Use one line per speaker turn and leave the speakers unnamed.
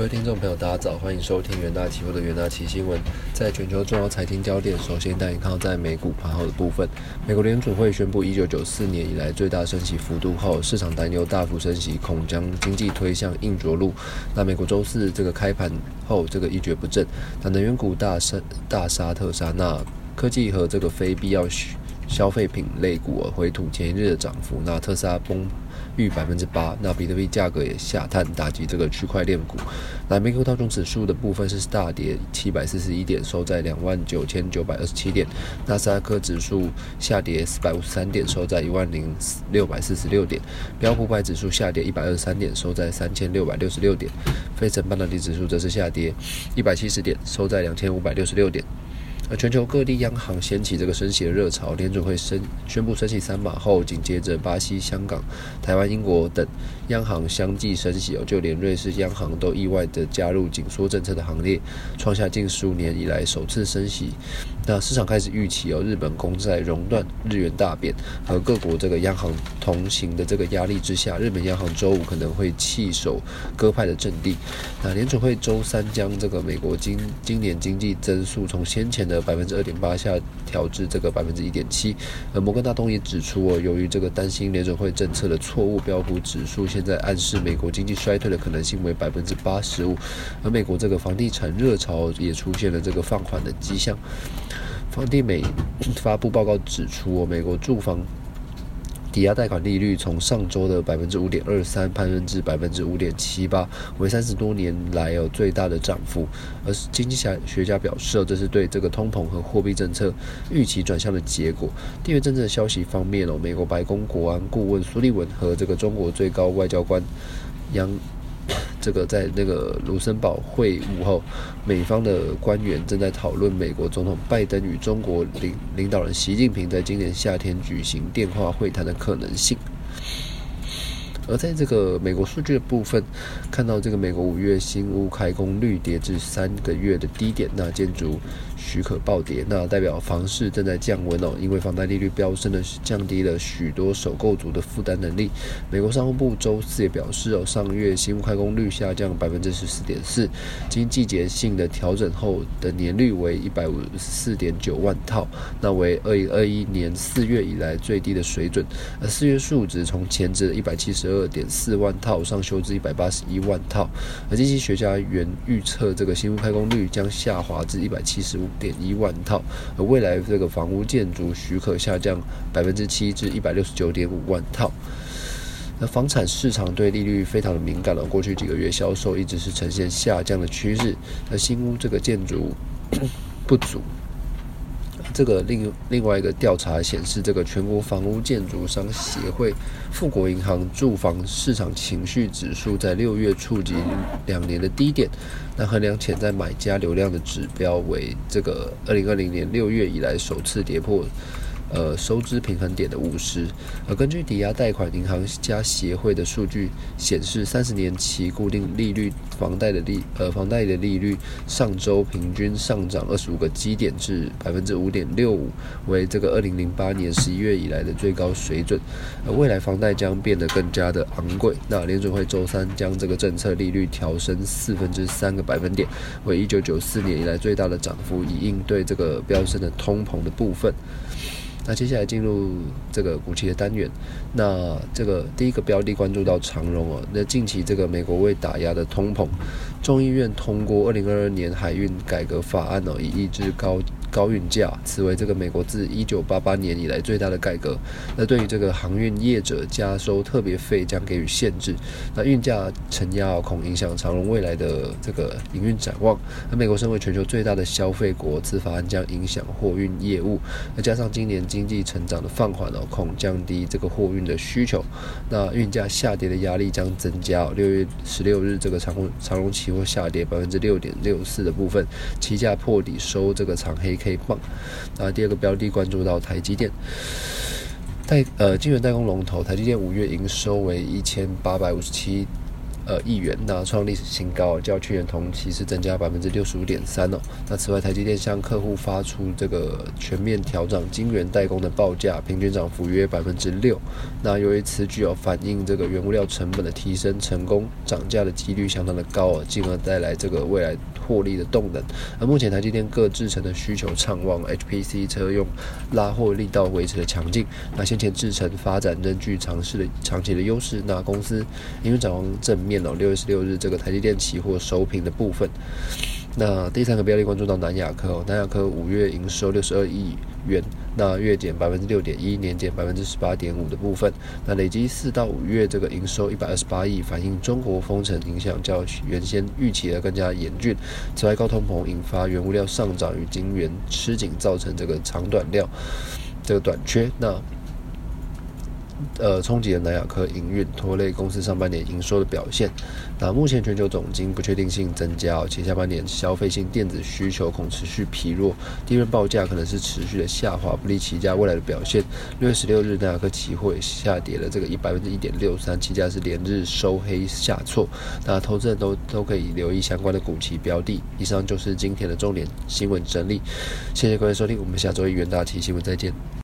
各位听众朋友，大家早，欢迎收听元大期货的元大期新闻。在全球重要财经焦点，首先带你看到在美股盘后的部分。美国联储会宣布，一九九四年以来最大升息幅度后，市场担忧大幅升息恐将经济推向硬着陆。那美国周四这个开盘后，这个一蹶不振。那能源股大杀大杀特杀，那科技和这个非必要消费品类股啊回吐前一日的涨幅。那特斯拉崩。逾百分之八，那比特币价格也下探，打击这个区块链股。那美股道琼指数的部分是大跌七百四十一点，收在两万九千九百二十七点。纳斯达克指数下跌四百五十三点，收在一万零六百四十六点。标普百指数下跌一百二十三点，收在三千六百六十六点。非成半导体指数则是下跌一百七十点，收在两千五百六十六点。而全球各地央行掀起这个升息的热潮，联准会升宣布升息三码后，紧接着巴西、香港、台湾、英国等央行相继升息哦，就连瑞士央行都意外的加入紧缩政策的行列，创下近十五年以来首次升息。那市场开始预期哦，日本公债熔断、日元大贬和各国这个央行同行的这个压力之下，日本央行周五可能会弃守鸽派的阵地。那联准会周三将这个美国今今年经济增速从先前的百分之二点八下调至这个百分之一点七，而摩根大通也指出哦，由于这个担心联准会政策的错误，标普指数现在暗示美国经济衰退的可能性为百分之八十五，而美国这个房地产热潮也出现了这个放缓的迹象。房地美发布报告指出，美国住房。抵押贷款利率从上周的百分之五点二三攀升至百分之五点七八，为三十多年来有最大的涨幅。而经济学家表示，这是对这个通膨和货币政策预期转向的结果。地缘政治消息方面哦，美国白宫国安顾问苏利文和这个中国最高外交官杨。这个在那个卢森堡会晤后，美方的官员正在讨论美国总统拜登与中国领领导人习近平在今年夏天举行电话会谈的可能性。而在这个美国数据的部分，看到这个美国五月新屋开工率跌至三个月的低点，那建筑许可暴跌，那代表房市正在降温哦，因为房贷利率飙升的降低了许多首购族的负担能力。美国商务部周四也表示哦，上月新屋开工率下降百分之十四点四，经季节性的调整后的年率为一百五十四点九万套，那为二零二一年四月以来最低的水准，而四月数值从前值的一百七十二。二点四万套上修至一百八十一万套，而经济学家原预测这个新屋开工率将下滑至一百七十五点一万套，而未来这个房屋建筑许可下降百分之七至一百六十九点五万套。那房产市场对利率非常的敏感了，过去几个月销售一直是呈现下降的趋势，而新屋这个建筑 不足。这个另另外一个调查显示，这个全国房屋建筑商协会富国银行住房市场情绪指数在六月触及两年的低点，那衡量潜在买家流量的指标为这个二零二零年六月以来首次跌破。呃，收支平衡点的五十。而根据抵押贷款银行家协会的数据显示，三十年期固定利率房贷的利呃房贷的利率上周平均上涨二十五个基点至百分之五点六五，为这个二零零八年十一月以来的最高水准。而未来房贷将变得更加的昂贵。那联准会周三将这个政策利率调升四分之三个百分点，为一九九四年以来最大的涨幅，以应对这个飙升的通膨的部分。那接下来进入这个股期的单元，那这个第一个标的关注到长荣哦，那近期这个美国为打压的通膨，众议院通过二零二二年海运改革法案哦，以抑制高。高运价，此为这个美国自一九八八年以来最大的改革。那对于这个航运业者加收特别费将给予限制。那运价承压恐影响长荣未来的这个营运展望。那美国身为全球最大的消费国，此法案将影响货运业务。那加上今年经济成长的放缓哦，恐降低这个货运的需求。那运价下跌的压力将增加。六月十六日，这个长荣长荣期货下跌百分之六点六四的部分，期价破底收这个长黑。K 棒，那第二个标的关注到台积电，代呃晶圆代工龙头台积电五月营收为一千八百五十七呃亿元，那创历史新高，较去年同期是增加百分之六十五点三哦。那此外，台积电向客户发出这个全面调整晶圆代工的报价，平均涨幅约百分之六。那由于此举哦反映这个原物料成本的提升，成功涨价的几率相当的高哦，进而带来这个未来获利的动能。而目前台积电各制程的需求畅旺，HPC 车用拉货力道维持的强劲。那先前制成发展仍具长势的长期的优势。那公司因为展望正面哦，六月十六日这个台积电期货收平的部分。那第三个标的关注到南亚科哦，南亚科五月营收六十二亿元，那月减百分之六点一，年减百分之十八点五的部分。那累积四到五月这个营收一百二十八亿，反映中国封城影响较原先预期的更加严峻。此外，高通膨引发原物料上涨与晶圆吃紧，造成这个长短料这个短缺。那呃，冲击了南亚科营运，拖累公司上半年营收的表现。那目前全球总金不确定性增加，且下半年消费性电子需求恐持续疲弱，低润报价可能是持续的下滑，不利期价未来的表现。六月十六日，南亚科期货下跌了这个一百分之一点六三，期价是连日收黑下挫。那投资人都都可以留意相关的股期标的。以上就是今天的重点新闻整理，谢谢各位收听，我们下周一元大期新闻再见。